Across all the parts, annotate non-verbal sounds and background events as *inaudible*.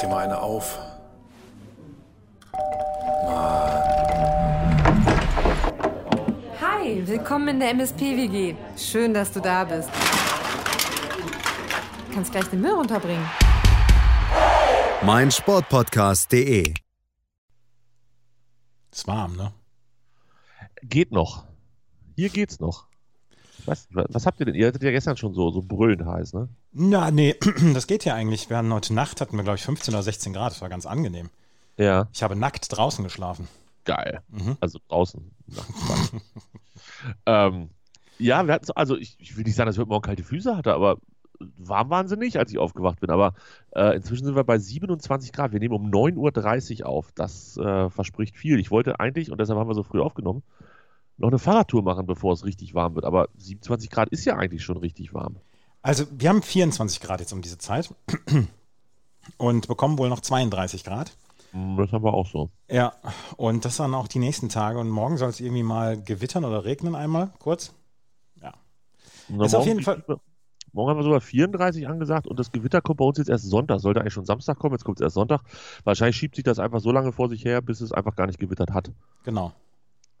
dir mal eine auf. Hi, willkommen in der MSP-WG. Schön, dass du da bist. Du kannst gleich den Müll runterbringen. mein Sportpodcast.de. Ist warm, ne? Geht noch. Hier geht's noch. Was, was habt ihr denn? Ihr hattet ja gestern schon so, so brüllend heiß, ne? Na, nee, *clears throat* das geht ja eigentlich. Wir hatten heute Nacht, hatten wir, glaube ich, 15 oder 16 Grad. Das war ganz angenehm. Ja. Ich habe nackt draußen geschlafen. Geil. Mhm. Also draußen. *laughs* ähm, ja, wir hatten so, also ich, ich will nicht sagen, dass ich heute Morgen kalte Füße hatte, aber warm waren sie nicht, als ich aufgewacht bin. Aber äh, inzwischen sind wir bei 27 Grad. Wir nehmen um 9.30 Uhr auf. Das äh, verspricht viel. Ich wollte eigentlich, und deshalb haben wir so früh aufgenommen, noch eine Fahrradtour machen, bevor es richtig warm wird. Aber 27 Grad ist ja eigentlich schon richtig warm. Also, wir haben 24 Grad jetzt um diese Zeit *clears throat* und bekommen wohl noch 32 Grad. Hm, Das haben wir auch so. Ja, und das dann auch die nächsten Tage. Und morgen soll es irgendwie mal gewittern oder regnen einmal, kurz. Ja. Na, Ist auf jeden Fall- Morgen haben wir sogar 34 angesagt und das Gewitter kommt bei uns jetzt erst Sonntag. Sollte eigentlich schon Samstag kommen, jetzt kommt es erst Sonntag. Wahrscheinlich schiebt sich das einfach so lange vor sich her, bis es einfach gar nicht gewittert hat. Genau.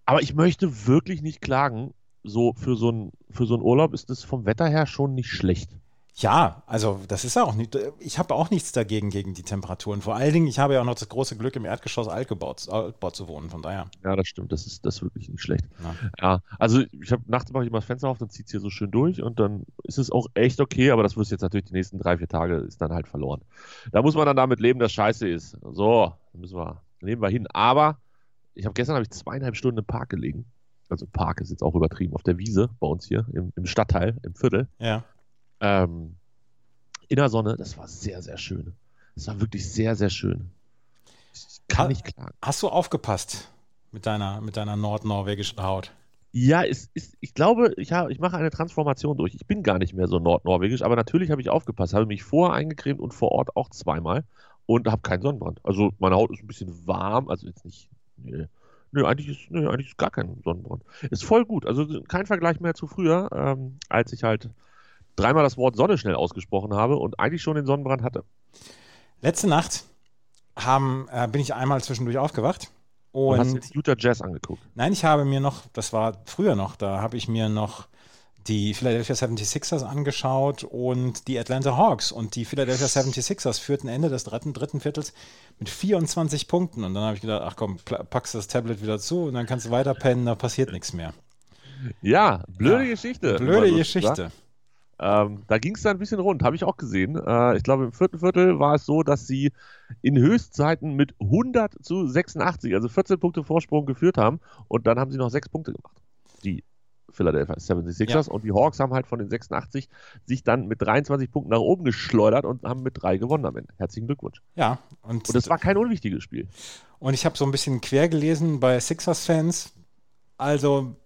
Aber ich möchte wirklich nicht klagen. So für so einen für so einen Urlaub ist es vom Wetter her schon nicht schlecht. Ja, also das ist ja auch nicht. Ich habe auch nichts dagegen gegen die Temperaturen. Vor allen Dingen, ich habe ja auch noch das große Glück, im Erdgeschoss Altgebau, Altbau zu wohnen. Von daher. Ja, das stimmt. Das ist das ist wirklich nicht schlecht. Ja. Ja, also ich habe nachts mache ich immer das Fenster auf, dann zieht es hier so schön durch und dann ist es auch echt okay, aber das wirst jetzt natürlich die nächsten drei, vier Tage ist dann halt verloren. Da muss man dann damit leben, dass scheiße ist. So, müssen wir, nehmen wir hin. Aber ich habe gestern habe ich zweieinhalb Stunden im Park gelegen. Also Park ist jetzt auch übertrieben, auf der Wiese bei uns hier im, im Stadtteil, im Viertel. Ja. Ähm, in der Sonne, das war sehr, sehr schön. Das war wirklich sehr, sehr schön. Ich kann Ha- nicht klagen. Hast du aufgepasst mit deiner, mit deiner nordnorwegischen Haut? Ja, es ist, ich glaube, ich, habe, ich mache eine Transformation durch. Ich bin gar nicht mehr so nordnorwegisch, aber natürlich habe ich aufgepasst, habe mich vorher eingecremt und vor Ort auch zweimal und habe keinen Sonnenbrand. Also meine Haut ist ein bisschen warm, also jetzt nicht. Nee, nee, eigentlich, ist, nee eigentlich ist gar kein Sonnenbrand. Ist voll gut. Also kein Vergleich mehr zu früher, ähm, als ich halt dreimal das Wort Sonne schnell ausgesprochen habe und eigentlich schon den Sonnenbrand hatte. Letzte Nacht haben, äh, bin ich einmal zwischendurch aufgewacht. Und hast Und jetzt Utah Jazz angeguckt. nein, ich habe mir noch, das war früher noch, da habe ich mir noch die Philadelphia 76ers angeschaut und die Atlanta Hawks. Und die Philadelphia 76ers führten Ende des dritten, dritten Viertels mit 24 Punkten. Und dann habe ich gedacht, ach komm, packst das Tablet wieder zu und dann kannst du weiter pennen, da passiert nichts mehr. Ja, blöde Ja, Geschichte. Blöde. Geschichte. Ähm, da ging es dann ein bisschen rund, habe ich auch gesehen. Äh, ich glaube, im vierten Viertel war es so, dass sie in Höchstzeiten mit 100 zu 86, also 14 Punkte Vorsprung geführt haben und dann haben sie noch sechs Punkte gemacht. Die Philadelphia 76ers und die Hawks haben halt von den 86 sich dann mit 23 Punkten nach oben geschleudert und haben mit drei gewonnen am Ende. Herzlichen Glückwunsch. Ja, und, Und es war kein unwichtiges Spiel. und ich habe so ein bisschen quer gelesen bei Sixers-Fans. Also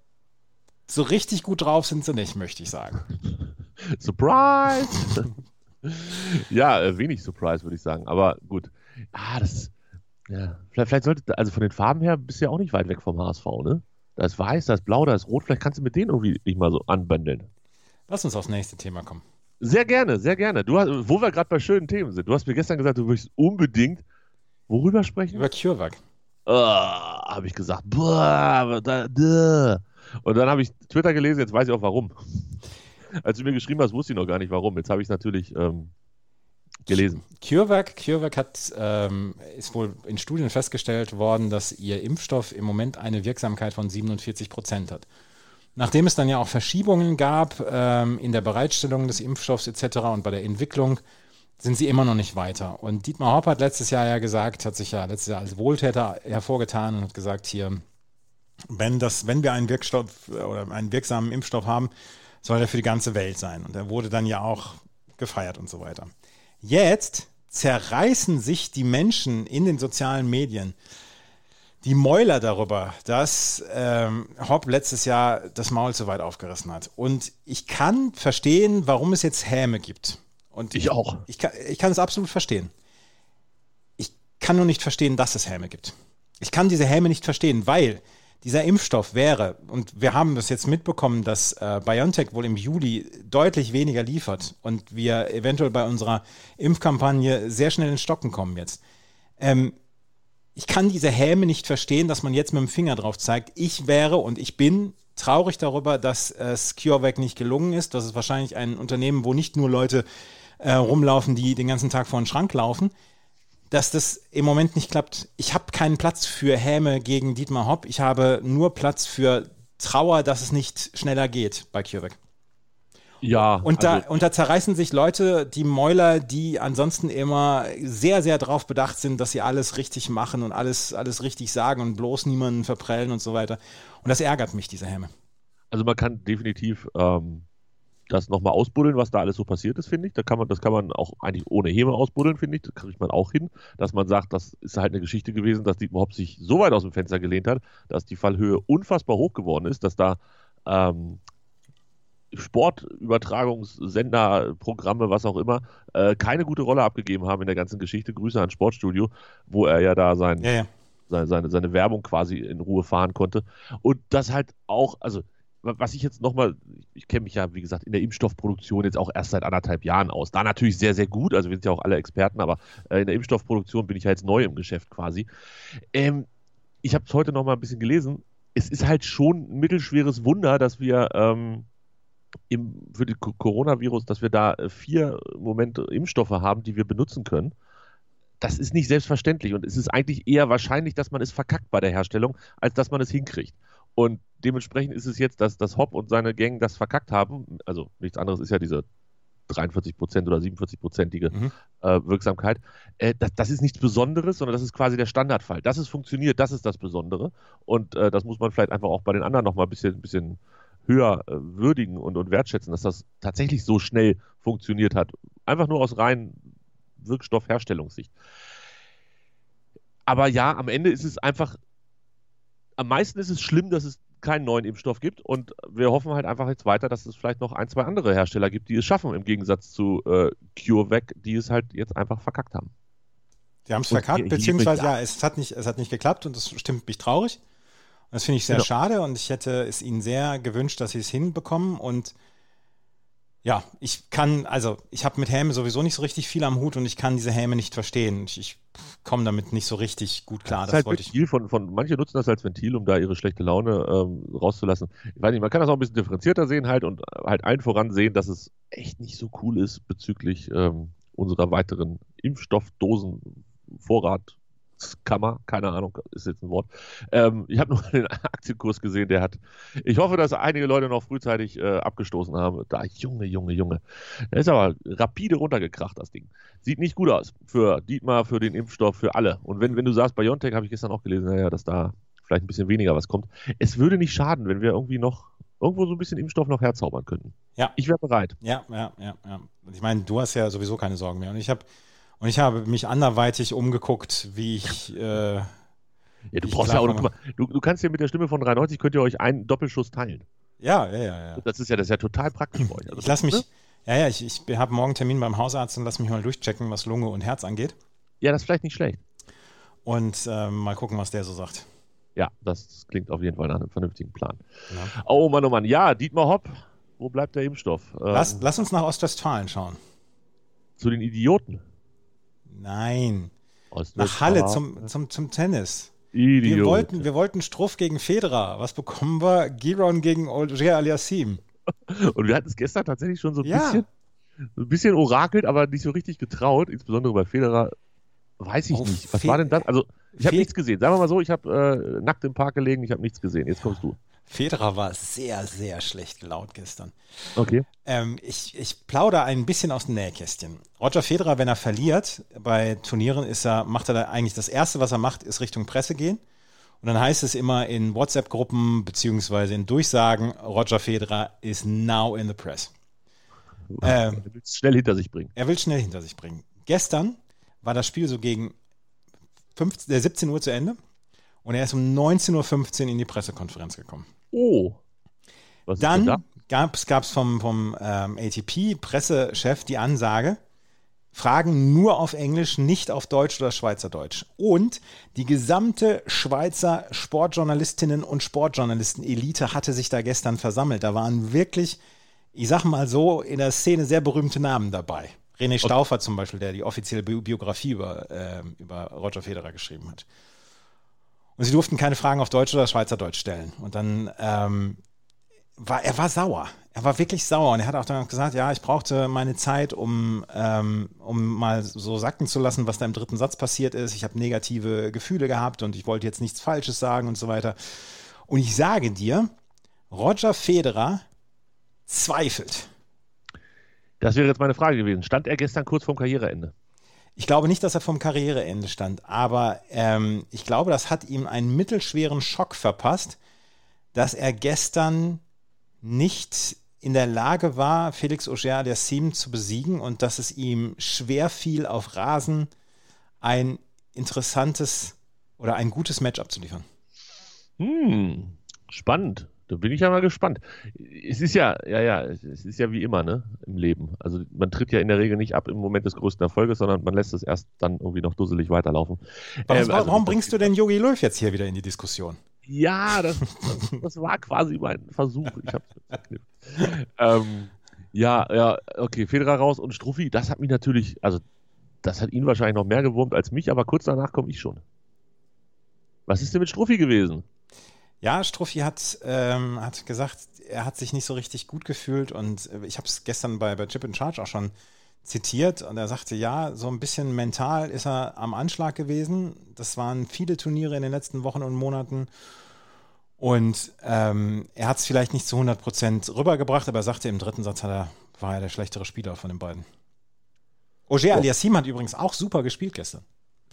so richtig gut drauf sind sie nicht, möchte ich sagen. *laughs* Surprise! *laughs* ja, äh, wenig Surprise, würde ich sagen. Aber gut. Ah, das. Ja, vielleicht, vielleicht sollte, also von den Farben her bist du ja auch nicht weit weg vom HSV, ne? Da ist weiß, da ist blau, da ist rot. Vielleicht kannst du mit denen irgendwie nicht mal so anbändeln. Lass uns aufs nächste Thema kommen. Sehr gerne, sehr gerne. Du hast, wo wir gerade bei schönen Themen sind. Du hast mir gestern gesagt, du möchtest unbedingt worüber sprechen? Über CureVac. Ah, habe ich gesagt. Boah, da, da. Und dann habe ich Twitter gelesen, jetzt weiß ich auch warum. *laughs* Als du mir geschrieben hast, wusste ich noch gar nicht warum. Jetzt habe ich es natürlich ähm, gelesen. CureVac, CureVac hat, ähm, ist wohl in Studien festgestellt worden, dass ihr Impfstoff im Moment eine Wirksamkeit von 47 Prozent hat. Nachdem es dann ja auch Verschiebungen gab ähm, in der Bereitstellung des Impfstoffs etc. und bei der Entwicklung, sind sie immer noch nicht weiter. Und Dietmar Hopp hat letztes Jahr ja gesagt, hat sich ja letztes Jahr als Wohltäter hervorgetan und hat gesagt, hier, wenn, das, wenn wir einen Wirkstoff äh, oder einen wirksamen Impfstoff haben, soll der für die ganze Welt sein. Und er wurde dann ja auch gefeiert und so weiter. Jetzt zerreißen sich die Menschen in den sozialen Medien die Mäuler darüber, dass ähm, Hopp letztes Jahr das Maul zu weit aufgerissen hat. Und ich kann verstehen, warum es jetzt Häme gibt. Und Ich auch. Ich kann, ich kann es absolut verstehen. Ich kann nur nicht verstehen, dass es Häme gibt. Ich kann diese Häme nicht verstehen, weil dieser Impfstoff wäre, und wir haben das jetzt mitbekommen, dass äh, BioNTech wohl im Juli deutlich weniger liefert und wir eventuell bei unserer Impfkampagne sehr schnell in Stocken kommen jetzt. Ähm, ich kann diese Häme nicht verstehen, dass man jetzt mit dem Finger drauf zeigt. Ich wäre und ich bin traurig darüber, dass es CureVac nicht gelungen ist. Das ist wahrscheinlich ein Unternehmen, wo nicht nur Leute äh, rumlaufen, die den ganzen Tag vor den Schrank laufen dass das im Moment nicht klappt. Ich habe keinen Platz für Häme gegen Dietmar Hopp. Ich habe nur Platz für Trauer, dass es nicht schneller geht bei CureVac. Ja. Und, also da, und da zerreißen sich Leute die Mäuler, die ansonsten immer sehr, sehr darauf bedacht sind, dass sie alles richtig machen und alles, alles richtig sagen und bloß niemanden verprellen und so weiter. Und das ärgert mich, diese Häme. Also man kann definitiv ähm, das nochmal ausbuddeln, was da alles so passiert ist, finde ich. Da kann man, das kann man auch eigentlich ohne Heme ausbuddeln, finde ich. Das kriegt man auch hin, dass man sagt, das ist halt eine Geschichte gewesen, dass Dietmar Hopp sich so weit aus dem Fenster gelehnt hat, dass die Fallhöhe unfassbar hoch geworden ist, dass da ähm, Sportübertragungssender, Programme, was auch immer, äh, keine gute Rolle abgegeben haben in der ganzen Geschichte. Grüße ans Sportstudio, wo er ja da sein, ja, ja. Seine, seine, seine Werbung quasi in Ruhe fahren konnte. Und das halt auch, also was ich jetzt nochmal, ich kenne mich ja, wie gesagt, in der Impfstoffproduktion jetzt auch erst seit anderthalb Jahren aus. Da natürlich sehr, sehr gut, also wir sind ja auch alle Experten, aber äh, in der Impfstoffproduktion bin ich ja jetzt neu im Geschäft quasi. Ähm, ich habe es heute nochmal ein bisschen gelesen. Es ist halt schon ein mittelschweres Wunder, dass wir ähm, im, für den Coronavirus, dass wir da äh, vier Momente Impfstoffe haben, die wir benutzen können das ist nicht selbstverständlich und es ist eigentlich eher wahrscheinlich, dass man es verkackt bei der Herstellung, als dass man es hinkriegt. Und dementsprechend ist es jetzt, dass, dass Hopp und seine Gang das verkackt haben. Also nichts anderes ist ja diese 43% oder 47-prozentige mhm. äh, Wirksamkeit. Äh, das, das, ist nichts Besonderes, sondern das ist quasi der Standardfall. Dass es funktioniert, das ist das Besondere. Und äh, das muss man vielleicht einfach auch bei den anderen nochmal ein bisschen, bisschen höher äh, würdigen und, und wertschätzen, dass das tatsächlich so schnell funktioniert hat. Einfach nur aus rein Wirkstoffherstellungssicht. Aber ja, am Ende ist es einfach am meisten ist es schlimm, dass es keinen neuen Impfstoff gibt und wir hoffen halt einfach jetzt weiter, dass es vielleicht noch ein, zwei andere Hersteller gibt, die es schaffen, im Gegensatz zu äh, CureVac, die es halt jetzt einfach verkackt haben. Die haben es verkackt, beziehungsweise ja, es hat, nicht, es hat nicht geklappt und das stimmt mich traurig. Und das finde ich sehr genau. schade und ich hätte es ihnen sehr gewünscht, dass sie es hinbekommen und ja, ich kann, also ich habe mit Häme sowieso nicht so richtig viel am Hut und ich kann diese Häme nicht verstehen. Ich, ich komme damit nicht so richtig gut klar. Das, das ist halt Ventil von, von, manche nutzen das als Ventil, um da ihre schlechte Laune ähm, rauszulassen. Ich weiß nicht, man kann das auch ein bisschen differenzierter sehen halt und halt allen voran sehen, dass es echt nicht so cool ist bezüglich ähm, unserer weiteren Impfstoffdosenvorrat Kammer, keine Ahnung, ist jetzt ein Wort. Ähm, ich habe *laughs* nur den Aktienkurs gesehen, der hat. Ich hoffe, dass einige Leute noch frühzeitig äh, abgestoßen haben. Da, Junge, Junge, Junge. Der ist aber rapide runtergekracht, das Ding. Sieht nicht gut aus für Dietmar, für den Impfstoff, für alle. Und wenn, wenn du sagst, BioNTech, habe ich gestern auch gelesen, naja, dass da vielleicht ein bisschen weniger was kommt. Es würde nicht schaden, wenn wir irgendwie noch irgendwo so ein bisschen Impfstoff noch herzaubern könnten. Ja. Ich wäre bereit. Ja, ja, ja, ja. Ich meine, du hast ja sowieso keine Sorgen mehr. Und ich habe und ich habe mich anderweitig umgeguckt, wie ich. Äh, ja, du brauchst ja auch noch, du, du kannst ja mit der Stimme von 93 könnt ihr euch einen Doppelschuss teilen. Ja, ja, ja. ja. Das ist ja, das ist ja total praktisch bei euch. Also ich lass mich, ne? ja, ja, ich, ich habe morgen Termin beim Hausarzt und lass mich mal durchchecken, was Lunge und Herz angeht. Ja, das ist vielleicht nicht schlecht. Und äh, mal gucken, was der so sagt. Ja, das klingt auf jeden Fall nach einem vernünftigen Plan. Ja. Oh Mann, oh Mann. Ja, Dietmar Hopp, wo bleibt der Impfstoff? Lass, ähm, lass uns nach Ostwestfalen schauen. Zu den Idioten. Nein. Nach Halle zum, zum, zum Tennis. Idiot. Wir wollten, wir wollten Struff gegen Federer. Was bekommen wir? Giron gegen Olger Aliassim. *laughs* Und wir hatten es gestern tatsächlich schon so ein, ja. bisschen, ein bisschen orakelt, aber nicht so richtig getraut. Insbesondere bei Federer. Weiß ich oh, nicht. Was Fe war denn das? Also, ich habe nichts gesehen. Sagen wir mal so, ich habe äh, nackt im Park gelegen, ich habe nichts gesehen. Jetzt kommst du. Federer war sehr, sehr schlecht gelaunt gestern. Okay. Ähm, ich, ich plaudere ein bisschen aus dem Nähkästchen. Roger Federer, wenn er verliert bei Turnieren, ist er, macht er da eigentlich das Erste, was er macht, ist Richtung Presse gehen. Und dann heißt es immer in WhatsApp-Gruppen beziehungsweise in Durchsagen, Roger Federer is now in the press. *laughs* Ähm, er will es schnell hinter sich bringen. Er will schnell hinter sich bringen. Gestern war das Spiel so gegen 15, 17 Uhr zu Ende und er ist um 19.15 Uhr in die Pressekonferenz gekommen. Oh. Was Dann da? gab es vom, vom ähm, ATP-Pressechef die Ansage, Fragen nur auf Englisch, nicht auf Deutsch oder Schweizerdeutsch. Und die gesamte Schweizer Sportjournalistinnen und Sportjournalisten-Elite hatte sich da gestern versammelt. Da waren wirklich, ich sag mal so, in der Szene sehr berühmte Namen dabei. René Stauffer zum Beispiel, der die offizielle Bi Biografie über, äh, über Roger Federer geschrieben hat. Und sie durften keine Fragen auf Deutsch oder Schweizerdeutsch stellen. Und dann ähm, war er war sauer. Er war wirklich sauer und er hat auch dann gesagt, ja, ich brauchte meine Zeit, um, ähm, um mal so sacken zu lassen, was da im dritten Satz passiert ist. Ich habe negative Gefühle gehabt und ich wollte jetzt nichts Falsches sagen und so weiter. Und ich sage dir, Roger Federer zweifelt. Das wäre jetzt meine Frage gewesen. Stand er gestern kurz vorm Karriereende? Ich glaube nicht, dass er vom Karriereende stand, aber ähm, ich glaube, das hat ihm einen mittelschweren Schock verpasst, dass er gestern nicht in der Lage war, Felix Auger-Aliassime zu besiegen und dass es ihm schwer fiel, auf Rasen ein interessantes oder ein gutes Match abzuliefern. Hm, spannend. Da bin ich ja mal gespannt. Es ist ja, ja, ja, es ist ja wie immer, ne, im Leben. Also man tritt ja in der Regel nicht ab im Moment des größten Erfolges, sondern man lässt es erst dann irgendwie noch dusselig weiterlaufen. Warum, ähm, also, warum bringst du denn Yogi Löw jetzt hier wieder in die Diskussion? Ja, das, das war quasi mein Versuch. Ich hab's ähm, ja, ja, okay, Federer raus und Struffi, das hat mich natürlich, also das hat ihn wahrscheinlich noch mehr gewurmt als mich, aber kurz danach komme ich schon. Was ist denn mit Struffi gewesen? Ja, Struffi hat, ähm, hat gesagt, er hat sich nicht so richtig gut gefühlt und äh, ich habe es gestern bei, bei Chip in Charge auch schon zitiert und er sagte, ja, so ein bisschen mental ist er am Anschlag gewesen. Das waren viele Turniere in den letzten Wochen und Monaten. Und ähm, er hat es vielleicht nicht zu 100 Prozent rübergebracht, aber er sagte, im dritten Satz er, war er der schlechtere Spieler von den beiden. Oger oh. Aliassim hat übrigens auch super gespielt gestern.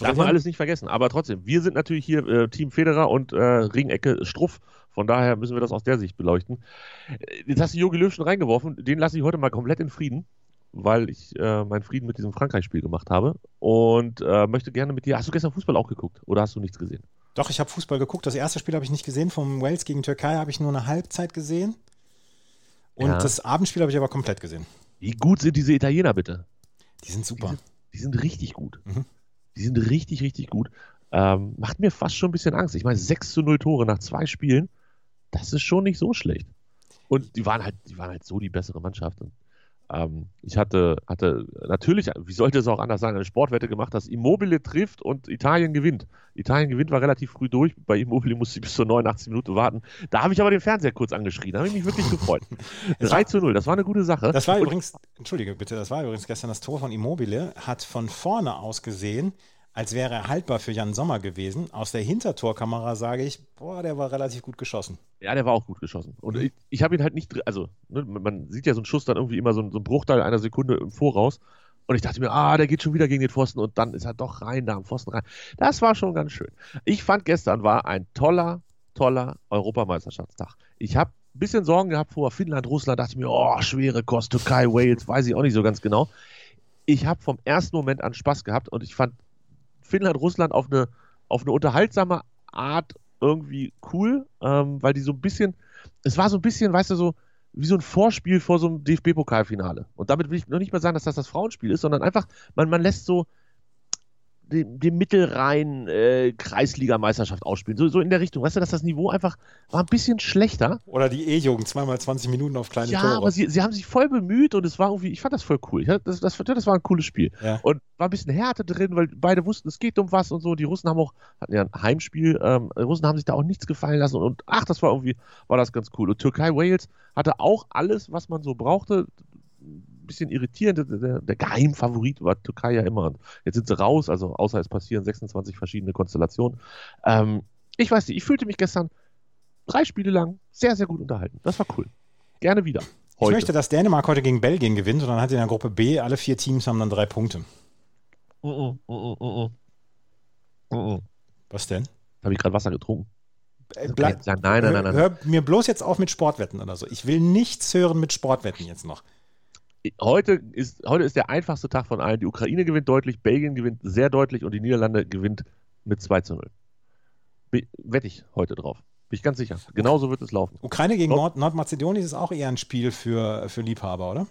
Darf man alles nicht vergessen. Aber trotzdem, wir sind natürlich hier äh, Team Federer und äh, Ringecke Struff. Von daher müssen wir das aus der Sicht beleuchten. Äh, jetzt hast du Jogi Löw schon reingeworfen. Den lasse ich heute mal komplett in Frieden weil ich äh, meinen Frieden mit diesem Frankreich-Spiel gemacht habe und äh, möchte gerne mit dir. Hast du gestern Fußball auch geguckt oder hast du nichts gesehen? Doch, ich habe Fußball geguckt. Das erste Spiel habe ich nicht gesehen. Vom Wales gegen Türkei habe ich nur eine Halbzeit gesehen. Und ja. das Abendspiel habe ich aber komplett gesehen. Wie gut sind diese Italiener bitte? Die sind super. Die sind, die sind richtig gut. Mhm. Die sind richtig, richtig gut. Ähm, macht mir fast schon ein bisschen Angst. Ich meine, 6 zu 0 Tore nach zwei Spielen, das ist schon nicht so schlecht. Und die waren halt, die waren halt so die bessere Mannschaft. Und ähm, ich hatte, hatte natürlich, wie sollte es auch anders sein, eine Sportwette gemacht, dass Immobile trifft und Italien gewinnt. Italien gewinnt, war relativ früh durch. Bei Immobile musste ich bis zur 89 Minute warten. Da habe ich aber den Fernseher kurz angeschrien. Da habe ich mich wirklich gefreut. *laughs* 3 zu 0, das war eine gute Sache. Das war und, übrigens, entschuldige bitte, das war übrigens gestern das Tor von Immobile, hat von vorne aus gesehen als wäre er haltbar für Jan Sommer gewesen. Aus der Hintertorkamera sage ich, boah, der war relativ gut geschossen. Ja, der war auch gut geschossen. Und ich, ich habe ihn halt nicht, also ne, man sieht ja so einen Schuss dann irgendwie immer so, so einen Bruchteil einer Sekunde im Voraus. Und ich dachte mir, ah, der geht schon wieder gegen den Pfosten und dann ist er doch rein da am Pfosten rein. Das war schon ganz schön. Ich fand gestern war ein toller, toller Europameisterschaftstag. Ich habe ein bisschen Sorgen gehabt vor Finnland, Russland, dachte ich mir, oh, schwere Kost, Türkei, Wales, weiß ich auch nicht so ganz genau. Ich habe vom ersten Moment an Spaß gehabt und ich fand Finnland, Russland auf eine, auf eine unterhaltsame Art irgendwie cool, ähm, weil die so ein bisschen, es war so ein bisschen, weißt du, so wie so ein Vorspiel vor so einem DFB-Pokalfinale. Und damit will ich noch nicht mal sagen, dass das das Frauenspiel ist, sondern einfach, man, man lässt so, dem, dem Mittelrhein äh, Kreisligameisterschaft ausspielen. So, so in der Richtung. Weißt du, dass das Niveau einfach war ein bisschen schlechter. Oder die E-Jugend, zweimal 20 Minuten auf kleine ja, Tore. Ja, aber sie, sie haben sich voll bemüht und es war irgendwie, ich fand das voll cool. Das, das, das war ein cooles Spiel. Ja. Und war ein bisschen Härte drin, weil beide wussten, es geht um was und so. Die Russen haben auch, hatten ja ein Heimspiel, ähm, die Russen haben sich da auch nichts gefallen lassen und, und ach, das war irgendwie, war das ganz cool. Und Türkei-Wales hatte auch alles, was man so brauchte bisschen irritierend. Der, der Geheimfavorit war Türkei ja immer. Und jetzt sind sie raus, also außer es passieren 26 verschiedene Konstellationen. Ähm, ich weiß nicht, ich fühlte mich gestern drei Spiele lang sehr, sehr gut unterhalten. Das war cool. Gerne wieder. Heute. Ich möchte, dass Dänemark heute gegen Belgien gewinnt und dann hat in der Gruppe B alle vier Teams haben dann drei Punkte. Uh, uh, uh, Was denn? Habe ich gerade Wasser getrunken. Äh, bleib, nein, nein, nein, nein. Hör mir bloß jetzt auf mit Sportwetten oder so. Ich will nichts hören mit Sportwetten jetzt noch heute ist, heute ist der einfachste Tag von allen. Die Ukraine gewinnt deutlich, Belgien gewinnt sehr deutlich und die Niederlande gewinnt mit 2 zu 0. Wette ich heute drauf. Bin ich ganz sicher. Genauso wird es laufen. Ukraine gegen Nord Nordmazedonien ist auch eher ein Spiel für, für Liebhaber, oder?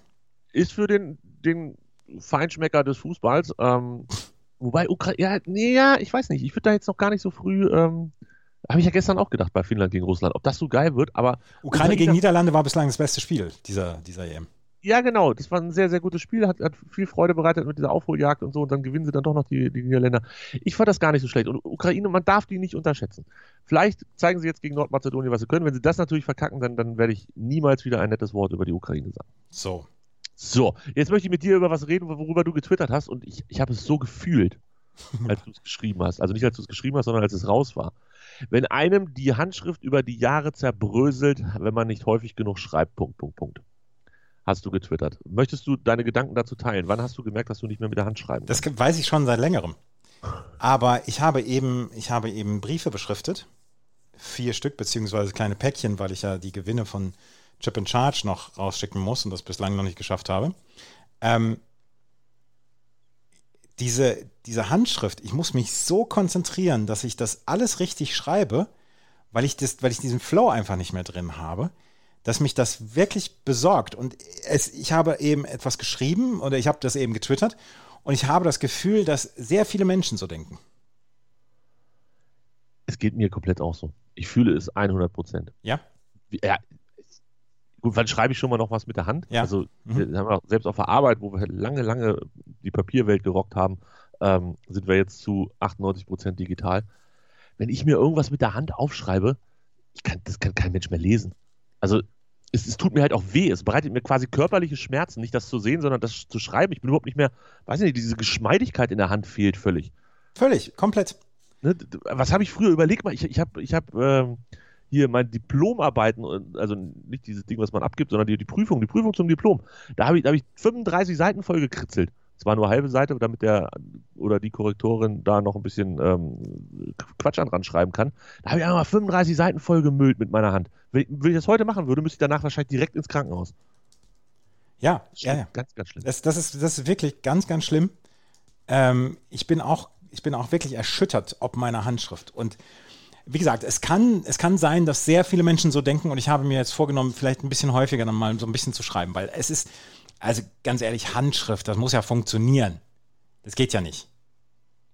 Ist für den, den Feinschmecker des Fußballs. Ähm, wobei Ukraine, ja, nee, ja, ich weiß nicht. Ich würde da jetzt noch gar nicht so früh. Ähm, habe ich ja gestern auch gedacht bei Finnland gegen Russland, ob das so geil wird, aber. Ukraine gegen Niederlande war bislang das beste Spiel dieser, dieser EM. Ja, genau. Das war ein sehr, sehr gutes Spiel. Hat, hat viel Freude bereitet mit dieser Aufholjagd und so. Und dann gewinnen sie dann doch noch die, die Niederländer. Ich fand das gar nicht so schlecht. Und Ukraine, man darf die nicht unterschätzen. Vielleicht zeigen sie jetzt gegen Nordmazedonien, was sie können. Wenn sie das natürlich verkacken, dann, dann werde ich niemals wieder ein nettes Wort über die Ukraine sagen. So. So, jetzt möchte ich mit dir über was reden, worüber du getwittert hast. Und ich, ich habe es so gefühlt, *laughs* als du es geschrieben hast. Also nicht, als du es geschrieben hast, sondern als es raus war. Wenn einem die Handschrift über die Jahre zerbröselt, wenn man nicht häufig genug schreibt, Punkt, Punkt, Punkt hast du getwittert. Möchtest du deine Gedanken dazu teilen? Wann hast du gemerkt, dass du nicht mehr mit der Hand schreiben kannst? Das weiß ich schon seit längerem. Aber ich habe eben, ich habe eben Briefe beschriftet. Vier Stück, beziehungsweise kleine Päckchen, weil ich ja die Gewinne von Chip and Charge noch rausschicken muss und das bislang noch nicht geschafft habe. Ähm, diese, diese Handschrift, ich muss mich so konzentrieren, dass ich das alles richtig schreibe, weil ich, das, weil ich diesen Flow einfach nicht mehr drin habe dass mich das wirklich besorgt. Und es, ich habe eben etwas geschrieben oder ich habe das eben getwittert und ich habe das Gefühl, dass sehr viele Menschen so denken. Es geht mir komplett auch so. Ich fühle es 100 Prozent. Ja? Ja. Gut, wann schreibe ich schon mal noch was mit der Hand? Ja. Also, mhm. haben wir selbst auf der Arbeit, wo wir lange, lange die Papierwelt gerockt haben, ähm, sind wir jetzt zu 98 Prozent digital. Wenn ich mir irgendwas mit der Hand aufschreibe, kann, das kann kein Mensch mehr lesen also es, es, tut mir halt auch weh. Es bereitet mir quasi körperliche Schmerzen, nicht das zu sehen, sondern das zu schreiben. Ich bin überhaupt nicht mehr, weiß nicht, diese Geschmeidigkeit in der Hand fehlt völlig. Völlig, komplett. Ne, was habe ich früher überlegt? Ich, ich habe ich hab, ähm, hier meine Diplomarbeiten, also nicht dieses Ding, was man abgibt, sondern die, die Prüfung, die Prüfung zum Diplom. Da habe ich, hab ich 35 Seiten voll gekritzelt. Es war nur halbe Seite, damit der oder die Korrektorin da noch ein bisschen ähm, Quatsch an dran schreiben kann. Da habe ich einmal 35 Seiten voll gemüllt mit meiner Hand. Wenn, wenn ich das heute machen würde, müsste ich danach wahrscheinlich direkt ins Krankenhaus. Ja, ja, ja. Ganz, ganz schlimm. Das, das, ist, das ist wirklich ganz, ganz schlimm. Ähm, ich, bin auch, ich bin auch wirklich erschüttert ob meiner Handschrift. Und wie gesagt, es kann, es kann sein, dass sehr viele Menschen so denken und ich habe mir jetzt vorgenommen, vielleicht ein bisschen häufiger dann mal so ein bisschen zu schreiben, weil es ist, also ganz ehrlich, Handschrift, das muss ja funktionieren. Das geht ja nicht.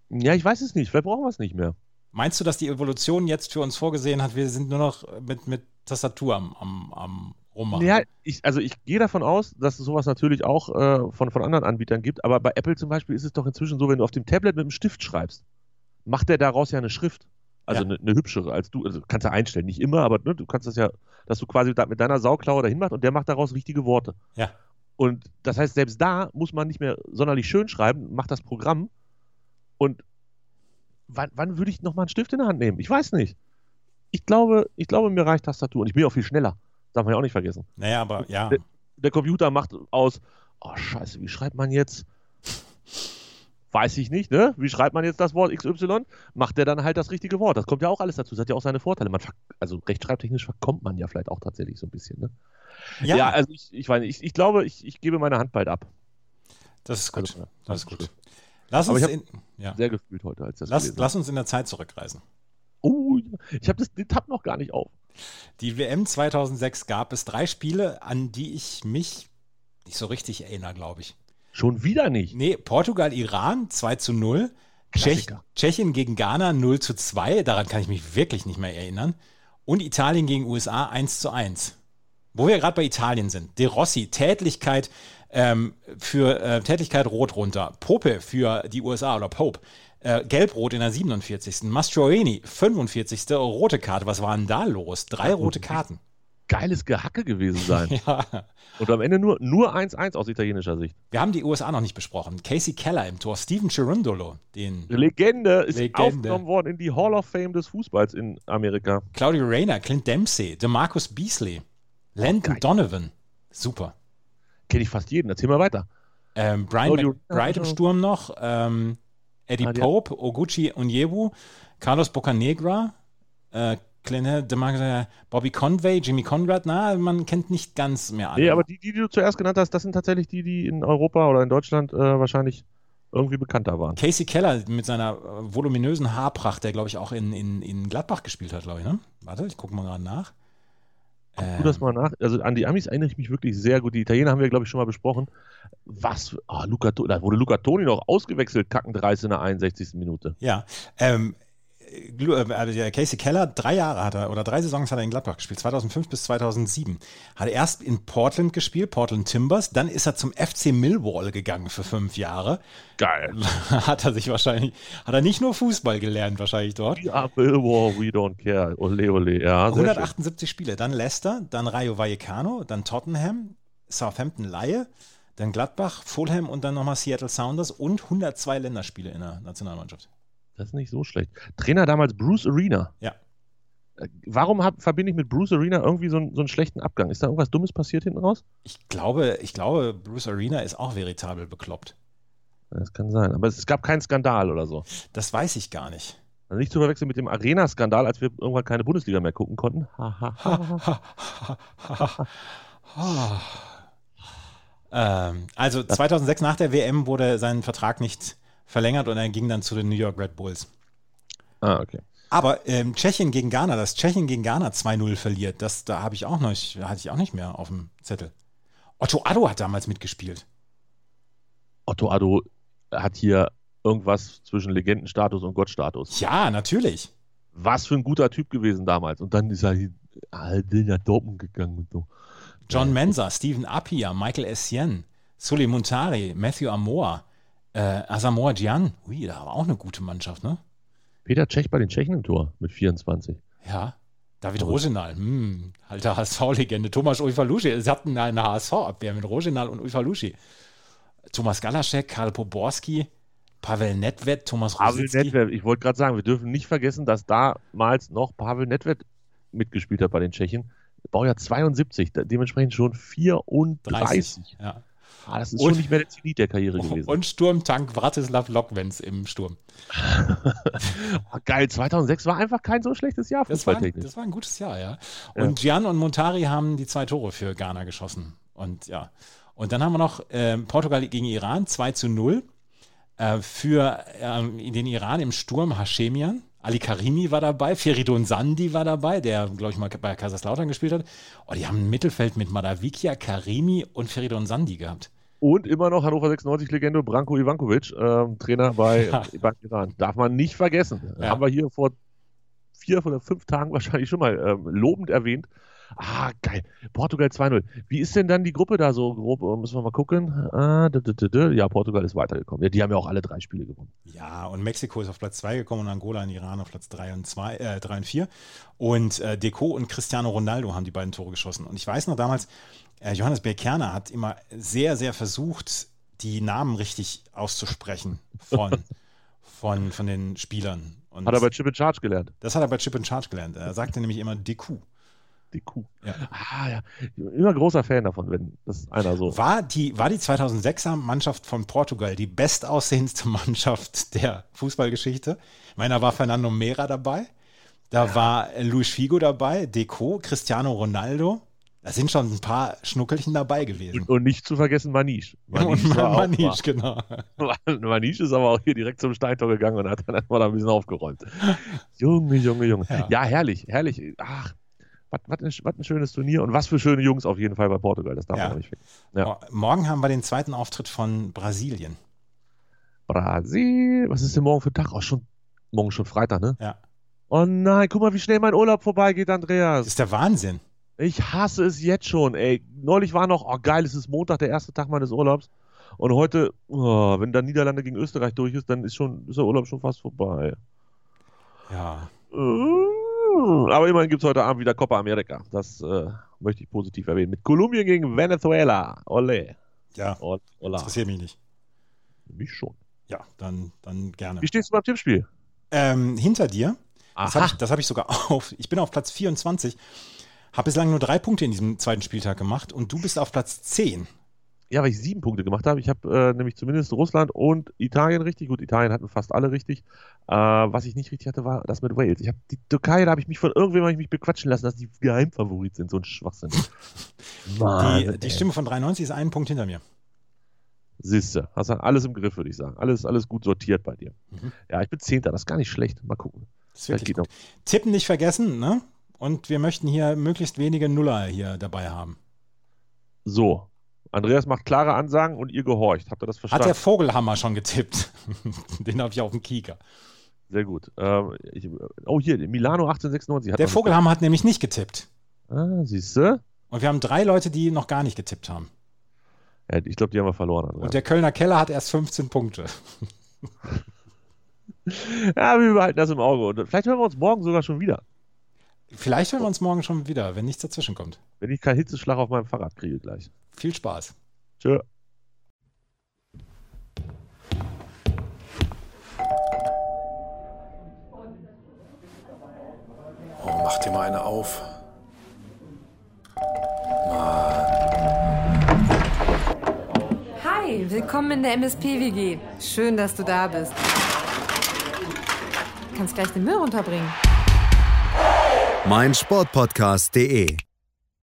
Ja, ich weiß es nicht. Vielleicht brauchen wir es nicht mehr. Meinst du, dass die Evolution jetzt für uns vorgesehen hat, wir sind nur noch mit, mit Tastatur am, am, am rummachen? Ja, ich, also ich gehe davon aus, dass es sowas natürlich auch äh, von, von anderen Anbietern gibt, aber bei Apple zum Beispiel ist es doch inzwischen so, wenn du auf dem Tablet mit einem Stift schreibst, macht der daraus ja eine Schrift. Also ja. eine, eine, hübschere als du. Also kannst du einstellen, nicht immer, aber ne, du kannst das ja, dass du quasi mit deiner Sauklaue dahin machst und der macht daraus richtige Worte. Ja. Und das heißt, selbst da muss man nicht mehr sonderlich schön schreiben, macht das Programm. Und wann, wann würde ich nochmal einen Stift in der Hand nehmen? Ich weiß nicht. Ich glaube, ich glaube, mir reicht Tastatur. Und ich bin auch viel schneller. Darf man ja auch nicht vergessen. Naja, aber ja. Der, der Computer macht aus, oh Scheiße, wie schreibt man jetzt? Weiß ich nicht, ne? Wie schreibt man jetzt das Wort XY? Macht der dann halt das richtige Wort. Das kommt ja auch alles dazu. Das hat ja auch seine Vorteile. Man also rechtschreibtechnisch verkommt man ja vielleicht auch tatsächlich so ein bisschen, ne? Ja, ja also ich, ich, ich, ich glaube, ich, ich gebe meine Hand bald ab. Das ist gut. Also, das ist gut. Lass uns in, ja. sehr gefühlt heute, als das lass, lass uns in der Zeit zurückreisen. Oh, ich habe den Tab noch gar nicht auf. Die WM 2006 gab es drei Spiele, an die ich mich nicht so richtig erinnere, glaube ich. Schon wieder nicht? Nee, Portugal, Iran 2 zu 0. Tschech, Tschechien gegen Ghana 0 zu 2. Daran kann ich mich wirklich nicht mehr erinnern. Und Italien gegen USA 1 zu 1. Wo wir gerade bei Italien sind. De Rossi, Tätlichkeit ähm, für äh, Tätlichkeit rot runter. Pope für die USA oder Pope. Äh, Gelb-rot in der 47. Mastroeni, 45. rote Karte. Was war denn da los? Drei rote Karten. Geiles Gehacke gewesen sein. *laughs* ja. Und am Ende nur 1-1 nur aus italienischer Sicht. Wir haben die USA noch nicht besprochen. Casey Keller im Tor, Steven Cherundolo, den. Legende ist Legende. aufgenommen worden in die Hall of Fame des Fußballs in Amerika. Claudio Reyna, Clint Dempsey, DeMarcus Beasley. Landon Donovan. Super. Kenne ich fast jeden. Erzähl mal weiter. Ähm, Brian McBride im Sturm noch. Ähm, Eddie ah, Pope, Oguchi Onyewu, Carlos Bocanegra, äh, Bobby Conway, Jimmy Conrad, na, man kennt nicht ganz mehr alle. Nee, aber die, die, du zuerst genannt hast, das sind tatsächlich die, die in Europa oder in Deutschland äh, wahrscheinlich irgendwie bekannter waren. Casey Keller mit seiner äh, voluminösen Haarpracht, der glaube ich auch in, in, in Gladbach gespielt hat, glaube ich, ne? Warte, ich gucke mal gerade nach. Guck du das mal nach. Also an die Amis erinnere ich mich wirklich sehr gut. Die Italiener haben wir, glaube ich, schon mal besprochen. Was, oh, Luca, da wurde Luca Toni noch ausgewechselt, kacken 30 in der 61. Minute. Ja, ähm, Casey Keller, drei Jahre hat er, oder drei Saisons hat er in Gladbach gespielt, 2005 bis 2007. Hat er erst in Portland gespielt, Portland Timbers, dann ist er zum FC Millwall gegangen für fünf Jahre. Geil. *laughs* Hat er sich wahrscheinlich, hat er nicht nur Fußball gelernt wahrscheinlich dort. Ja, Millwall, we don't care. Ole, ole, ja. 178 Spiele, dann Leicester, dann Rayo Vallecano, dann Tottenham, Southampton Laie, dann Gladbach, Fulham und dann nochmal Seattle Sounders und 102 Länderspiele in der Nationalmannschaft. Das ist nicht so schlecht. Trainer damals Bruce Arena. Ja. Warum hab, verbinde ich mit Bruce Arena irgendwie so, so, einen schlechten Abgang? Ist da irgendwas Dummes passiert hinten raus? Ich glaube, ich glaube, Bruce Arena ist auch veritabel bekloppt. Das kann sein. Aber es, es gab keinen Skandal oder so. Das weiß ich gar nicht. Also nicht zu verwechseln mit dem Arena-Skandal, als wir irgendwann keine Bundesliga mehr gucken konnten. ähm, also 2006 nach der WM wurde sein Vertrag nicht verlängert und er ging dann zu den New York Red Bulls. Ah, okay. Aber ähm, Tschechien gegen Ghana, dass Tschechien gegen Ghana 2-0 verliert, das da habe ich auch noch, hatte ich auch nicht mehr auf dem Zettel. Otto Addo hat damals mitgespielt. Otto Addo hat hier irgendwas zwischen Legendenstatus und Gottstatus. Ja, natürlich. Was für ein guter Typ gewesen damals. Und dann ist er hier nach Dortmund gegangen und so. John Mensa, Steven Appia, Michael Essien, Sully Montari, Matthew Amor, äh, Asamoah Gyan, ui, da war auch eine gute Mannschaft, ne? Peter Cech bei den Tschechen im Tor mit 24. Ja. David oh. Rosenal, hm, alter HSV-Legende. Thomas Uifalushi, sie hatten eine HSV-Abwehr mit Rosenal und Uifalushi. Thomas Galaschek, Karl Poborski, Pavel Nedved, Thomas Pavel Nedved, ich wollte gerade sagen, wir dürfen nicht vergessen, dass damals noch Pavel Nedved mitgespielt hat bei den Tschechen. Baujahr 72, dementsprechend schon 34. 30, ja. Ah, das ist und, schon nicht mehr der Zenit der Karriere gewesen. Und Sturmtank Bratislav Lokwenz im Sturm. *laughs* oh, geil, 2006 war einfach kein so schlechtes Jahr das war, das war ein gutes Jahr, ja. Und ja. Gian und Montari haben die zwei Tore für Ghana geschossen. Und ja. Und dann haben wir noch äh, Portugal gegen Iran, 2 zu 0. Äh, für äh, den Iran im Sturm Hashemian. Ali Karimi war dabei, Feridun Sandi war dabei, der, glaube ich, mal bei Kaiserslautern gespielt hat. Oh, die haben ein Mittelfeld mit Madavikia, Karimi und Feridun Sandi gehabt. Und immer noch Hannover 96-Legende Branko Ivankovic, äh, Trainer bei, *laughs* ja. Iran. Darf man nicht vergessen. Ja. Haben wir hier vor vier oder fünf Tagen wahrscheinlich schon mal ähm, lobend erwähnt. Ah, geil. Portugal 2-0. Wie ist denn dann die Gruppe da so grob? Äh, müssen wir mal gucken. Ah, ja, Portugal ist weitergekommen. Ja, die haben ja auch alle drei Spiele gewonnen. Ja, und Mexiko ist auf Platz 2 gekommen und Angola und Iran auf Platz 3 und, zwei, äh, 3 und 4. Und äh, Deco und Cristiano Ronaldo haben die beiden Tore geschossen. Und ich weiß noch damals, äh, Johannes Bekerner hat immer sehr, sehr versucht, die Namen richtig auszusprechen von, *laughs* von, von den Spielern. Und hat er bei Chip and Charge gelernt? Das hat er bei Chip and Charge gelernt. Er sagte nämlich immer Deku. Deku. Ja. Ah, ja. Immer großer Fan davon, wenn das einer so. War die, war die 2006er Mannschaft von Portugal die bestaussehendste *laughs* Mannschaft der Fußballgeschichte? Ich meine, da war Fernando Mera dabei. Da ja. war Luis Figo dabei, Deco, Cristiano Ronaldo, da sind schon ein paar Schnuckelchen dabei gewesen. Und, und nicht zu vergessen *laughs* und Manish genau. *laughs* Manish ist aber auch hier direkt zum Steintor gegangen und hat dann erstmal da ein bisschen aufgeräumt. Junge, Junge, Junge. Ja, ja herrlich, herrlich. Ach, was, ein, was ein schönes Turnier und was für schöne Jungs auf jeden Fall bei Portugal. Das darf ja. man nicht vergessen. Ja. Morgen haben wir den zweiten Auftritt von Brasilien. Brasil, was ist denn morgen für Tag? Oh, schon, morgen schon Freitag, ne? Ja. Oh nein, guck mal, wie schnell mein Urlaub vorbeigeht, Andreas. Das ist der Wahnsinn. Ich hasse es jetzt schon, ey. Neulich war noch, oh geil, es ist Montag, der erste Tag meines Urlaubs. Und heute, oh, wenn dann Niederlande gegen Österreich durch ist, dann ist, schon, ist der Urlaub schon fast vorbei. Ja. Äh, aber immerhin gibt es heute Abend wieder Copa America. Das äh, möchte ich positiv erwähnen. Mit Kolumbien gegen Venezuela. Ole. Ja. Ola. Interessiert mich nicht. Mich schon. Ja, dann, dann gerne. Wie stehst du beim Tippspiel? Ähm, hinter dir. Aha. Das habe ich, hab ich sogar *laughs* auf. Ich bin auf Platz 24 habe bislang nur drei Punkte in diesem zweiten Spieltag gemacht und du bist auf Platz 10. Ja, weil ich sieben Punkte gemacht habe. Ich habe äh, nämlich zumindest Russland und Italien richtig. Gut, Italien hatten fast alle richtig. Äh, was ich nicht richtig hatte, war das mit Wales. Ich habe die Türkei, da habe ich mich von irgendwem ich mich bequatschen lassen, dass die Geheimfavorit sind. So ein Schwachsinn. *laughs* Mann, die, die Stimme von 93 ist einen Punkt hinter mir. Siehste, hast du alles im Griff, würde ich sagen. Alles, alles gut sortiert bei dir. Mhm. Ja, ich bin Zehnter, das ist gar nicht schlecht. Mal gucken. Das Tippen nicht vergessen, ne? und wir möchten hier möglichst wenige Nuller hier dabei haben. So. Andreas macht klare Ansagen und ihr gehorcht. Habt ihr das verstanden? Hat der Vogelhammer schon getippt? *laughs* Den habe ich auf dem Kieker. Sehr gut. Ähm, ich, oh, hier, Milano 1896 hat Der Vogelhammer hat nämlich nicht getippt. Ah, siehst du? Und wir haben drei Leute, die noch gar nicht getippt haben. Ja, ich glaube, die haben wir verloren. Andreas. Und der Kölner Keller hat erst 15 Punkte. *laughs* Ja, wir behalten das im Auge. Und vielleicht hören wir uns morgen sogar schon wieder. Vielleicht hören wir uns morgen schon wieder, wenn nichts dazwischen kommt. Wenn ich keinen Hitzeschlag auf meinem Fahrrad kriege gleich. Viel Spaß. Tschö. Oh, mach dir mal eine auf. Hi, willkommen in der MSP-WG. Schön, dass du da bist. Kannst gleich den Müll runterbringen. meinsportpodcast.de